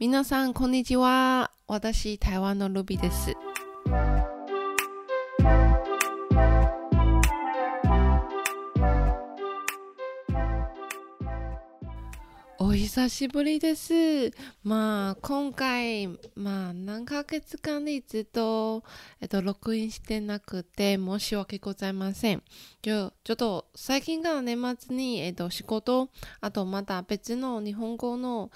皆さん、こんにちは。私、台湾のルビです。お久しぶりです。まあ、今回、まあ、何ヶ月間でずっと、えっと、録音してなくて、申し訳ございません。ちょちょっと、最近が年末に、えっと、仕事、あと、また別の日本語の、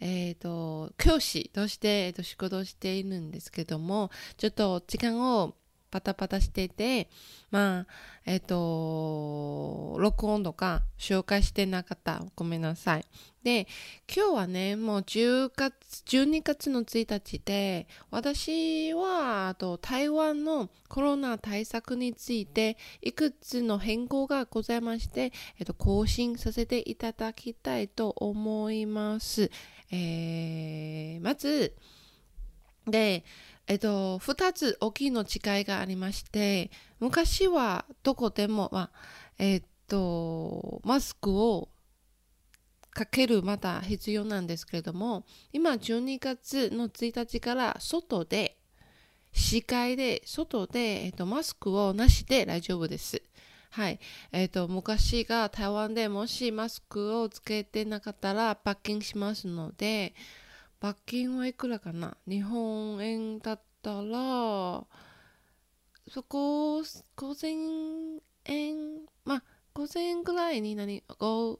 えっ、と、教師として、えっ、と、仕事をしているんですけども、ちょっと時間をパタパタしてて、まあ、えっ、ー、と、録音とか紹介してなかった。ごめんなさい。で、今日はね、もう10月、12月の1日で、私は、あと、台湾のコロナ対策について、いくつの変更がございまして、えっ、と、更新させていただきたいと思います。えー、まず、で、えっと、二つ大きいの違いがありまして、昔はどこでも、まあ、えっと、マスクをかけるまだ必要なんですけれども、今12月の1日から外で、視界で、外で、えっと、マスクをなしで大丈夫です。はい。えっ、と、昔が台湾でもしマスクをつけてなかったら罰金しますので、罰金はいくらかな？日本円だったら、そこ、5000円、まあ、5000円ぐらいになり、5000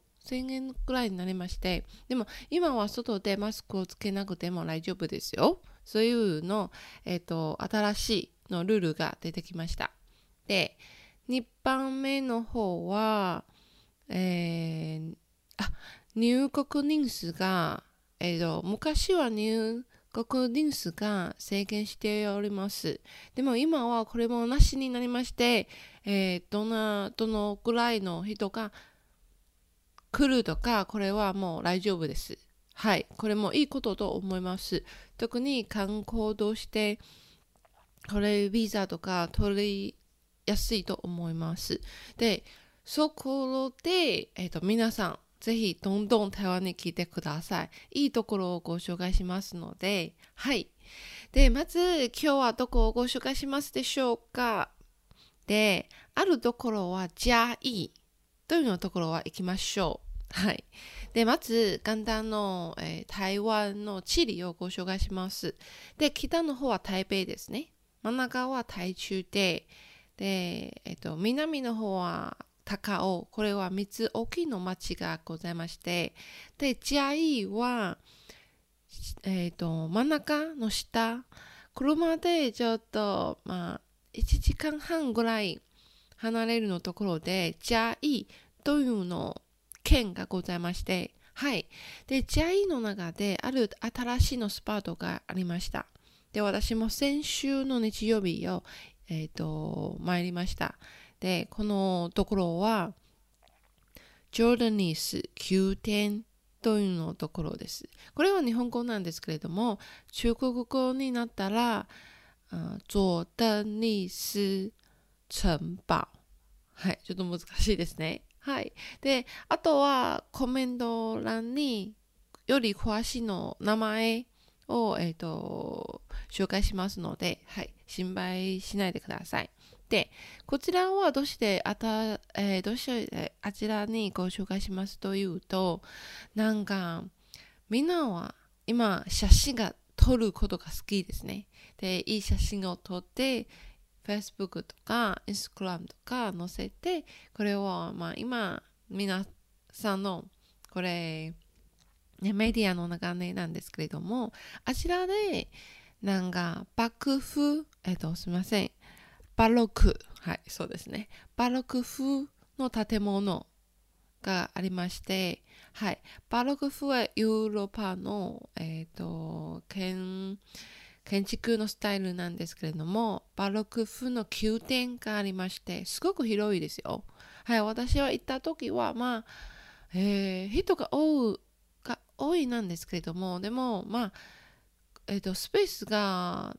円ぐらいになりまして、でも今は外でマスクをつけなくても大丈夫ですよ。そういうの、え、ー、と、新しいのルールが出てきました。で、2番目の方は、えー、あ、入国人数がえーと、昔は入国人数が制限しております。でも今はこれもなしになりまして、えー、どな、どのぐらいの人が来るとか、これはもう大丈夫です。はい。これもいいことと思います。特に観光として、これビザとか取りやすいと思います。で、そこで、えっ、ー、と、皆さん、ぜひどんどん台湾に来てください。いいところをご紹介しますので、はい。で、まず今日はどこをご紹介しますでしょうか？で、あるところは嘉義というのところは行きましょう。はい。で、まず、簡単の、えー、台湾の地理をご紹介します。で、北の方は台北ですね。真ん中は台中で、で、えっ、と、南の方は高尾、これは三つ大きいの町がございまして、で、ジャイは、えっ、と、真ん中の下、車でちょっと、まあ、1時間半ぐらい離れるのところで、ジャイというの県がございまして、はい。で、ジャイの中である新しいのスパートがありました。で、私も先週の日曜日を、えっ、ー、と、参りました。で、このところは、ジョーダニス宮殿というのところです。これは日本語なんですけれども、中国語になったら、ジョーダニス城堡。はい、ちょっと難しいですね。はい。で、あとはコメント欄により詳しいの名前を、えっ、ー、と、紹介しますので、はい、心配しないでください。で、こちらはどうしてあた、えー、どうしてあちらにご紹介しますというと、なんか、みんなは今写真が撮ることが好きですね。で、いい写真を撮って、Facebook とか Instagram とか載せて、これを、まあ今、皆さんの、これ、ね、メディアの流れなんですけれども、あちらで、なんか、幕府、えっ、と、すみません。バロック、はい、そうですね。バロック風の建物がありまして、はい、バロック風はヨーロッパの、えっ、ー、と、建、建築のスタイルなんですけれども、バロック風の宮殿がありまして、すごく広いですよ。はい、私は行った時は、まあ、えー、人が多い、が多いなんですけれども、でも、まあ、えっ、ー、と、スペースが、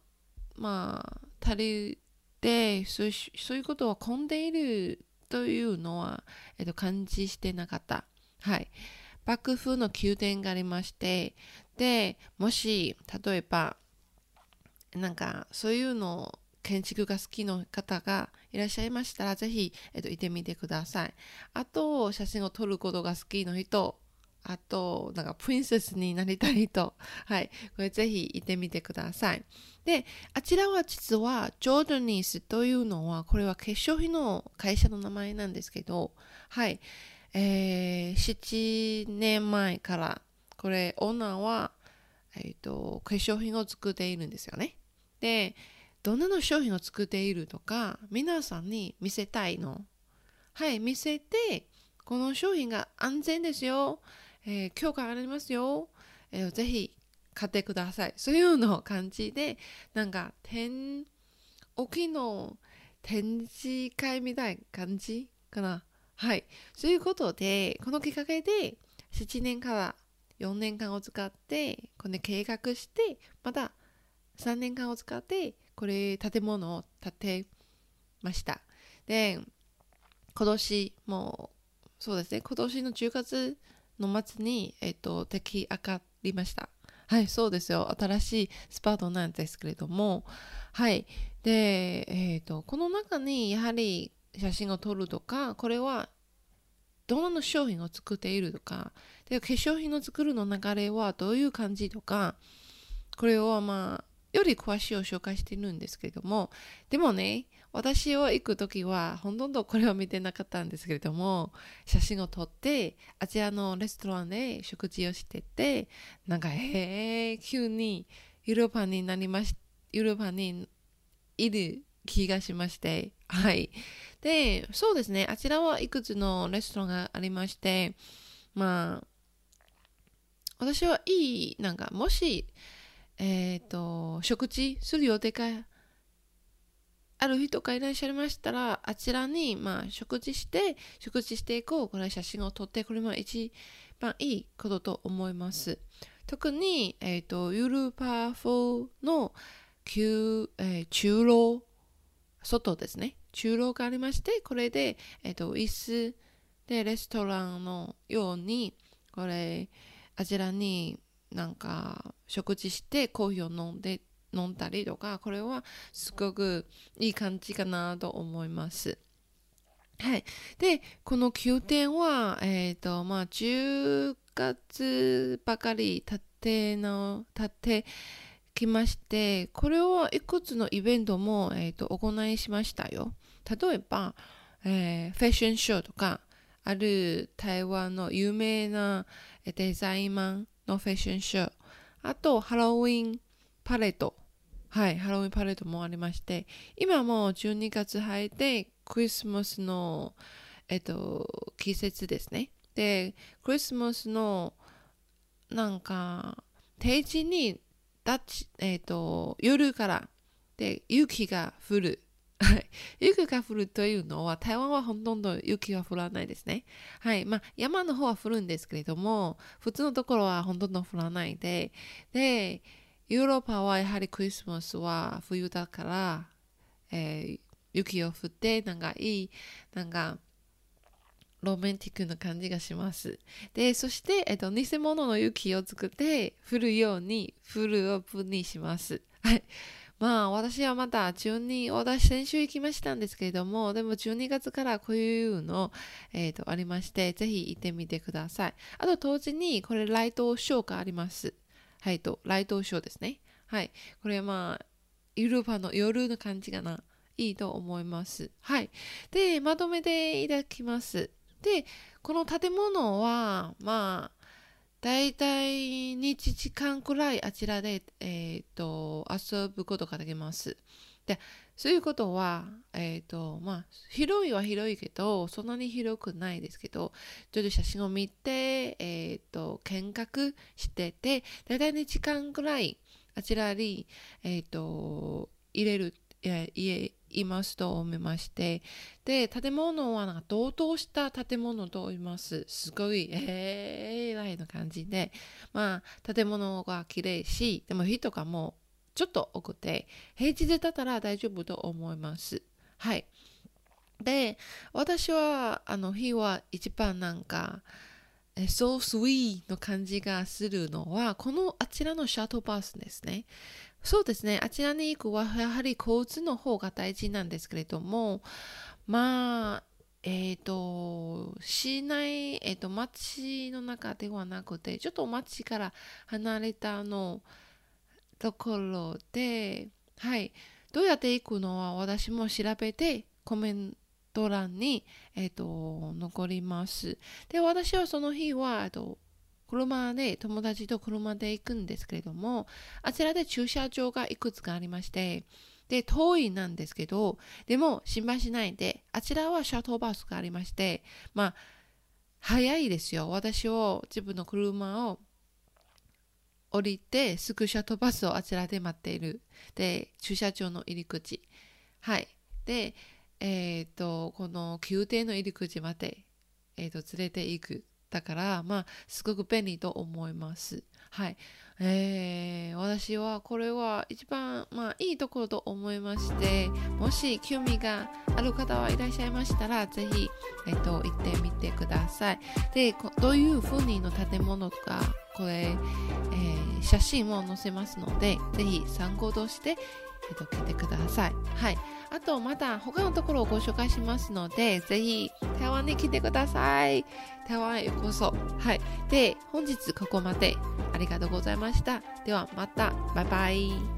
まあ、足りでそういうことは混んでいるというのは、えっと、感じしてなかった。はい。幕府の宮殿がありまして、で、もし、例えば、なんか、そういうの建築が好きな方がいらっしゃいましたら、ぜひ、えっと、行ってみてください。あと、写真を撮ることが好きな人、あと、なんか、プリンセスになりたい人、はい、これぜひ行ってみてください。で、あちらは実は、ジョーダニースというのは、これは化粧品の会社の名前なんですけど、はい、えー、7年前から、これ、オーナーは、えっ、ー、と、化粧品を作っているんですよね。で、どんなの商品を作っているとか、皆さんに見せたいの。はい、見せて、この商品が安全ですよ。えー、許可ありますよ。えー、ぜひ買ってください。そういうの感じで、なんか、展、大きの展示会みたいな感じかな。はい。そういうことで、このきっかけで、7年から4年間を使って、これ計画して、また3年間を使って、これ建物を建てました。で、今年も、そうですね、今年の10月の末に、えっ、と、出来上がりました。はい、そうですよ。新しいスパートなんですけれども、はい。で、えっ、ー、と、この中にやはり写真を撮るとか、これはどんな商品を作っているとか、で、化粧品の作るの流れはどういう感じとか、これをまあ、より詳しいを紹介しているんですけれども、でもね、私は行く時はほとんどこれを見てなかったんですけれども、写真を撮って、あちらのレストランで食事をしてて、なんか、へえ、急にヨーロッパになりまし、ヨーロッパにいる気がしまして、はい。で、そうですね、あちらはいくつのレストランがありまして、まあ、私はいい、なんか、もし、えっ、ー、と、食事する予定がある人がいらっしゃいましたら、あちらに、まあ、食事して、食事していこう。これ写真を撮って、これも一番いいことと思います。特に、えっ、ー、と、ユーロパ風の旧、えー、中路、外ですね。中路がありまして、これで、えっ、ー、と、椅子でレストランのように、これ、あちらになんか食事してコーヒーを飲んで飲んだりとかこれはすごくいい感じかなと思います。はい。で、この宮殿は、えっ、ー、と、まあ、10月ばかり経っての、経ってきまして、これはいくつのイベントも、えっ、ー、と、行いしましたよ。例えば、えー、ファッションショーとか、ある台湾の有名なデザインマンのファッションショー、あとハロウィンパレード、はい、ハロウィンパレードもありまして、今も12月入ってクリスマスの、えっと、季節ですね。で、クリスマスのなんか定時にダッチ、えっと、夜からで雪が降る。雪が降るというのは、台湾はほとんど雪は降らないですね。はい。まあ、山の方は降るんですけれども、普通のところはほとんど降らないで、で、ヨーロッパはやはりクリスマスは冬だから、えー、雪を降って、なんかいい、なんか、ロマンティックな感じがします。で、そして、えっと、偽物の雪を作って、降るように、フルオープンにします。まあ私はまた12、私先週行きましたんですけれども、でも12月からこういうの、え、ー、と、ありまして、ぜひ行ってみてください。あと同時にこれライトショーがあります。はい、と、ライトショーですね。はい。これまあ、ヨーロッパの夜の感じかな。いいと思います。はい。で、まとめていただきます。で、この建物は、まあ、大体1時間くらいあちらで、えーと、遊ぶことができます。でそういうことは、えっ、ー、とまあ、広いは広いけどそんなに広くないですけどちょっと写真を見て、えっ、ー、と見学してて大体2時間くらいあちらに、えっ、ー、と入れる家いますと思いまして、で、建物はなんか同等した建物と言います。すごい、えー、らいな感じで、まあ、建物が綺麗し、でも人がもうちょっと多くて、平日だったら大丈夫と思います。はい。で、私は、あの日は一番なんか、so sweet の感じがするのは、このあちらのシャトーバスですね。そうですね。あちらに行くはやはり交通の方が大事なんですけれども、まあ、えっ、ー、と、市内、えっ、ー、と、町の中ではなくて、ちょっと町から離れたのところで、はい。どうやって行くのは私も調べてコメント欄に、えっ、ー、と、残ります。で、私はその日は、えっと、車で、友達と車で行くんですけれども、あちらで駐車場がいくつかありまして、で、遠いなんですけど、でも心配しないで、あちらはシャトーバスがありまして、まあ、早いですよ。私を、自分の車を降りて、スクシャトバスをあちらで待っている。で、駐車場の入り口。はい。で、えっ、ー、と、この宮廷の入り口まで、えっ、ー、と、連れて行く。だから、まあ、すごく便利と思います。はい。えー、私はこれは一番、まあ、いいところと思いまして、もし興味がある方はいらっしゃいましたら、ぜひ、えっと、行ってみてください。で、どういう風にの建物か、これ、えー、写真を載せますので、ぜひ参考として、えっと、来てください。はい。あと、また他のところをご紹介しますので、ぜひ台湾に来てください。台湾へようこそ。はい。で、本日ここまでありがとうございました。ではまた。バイバイ。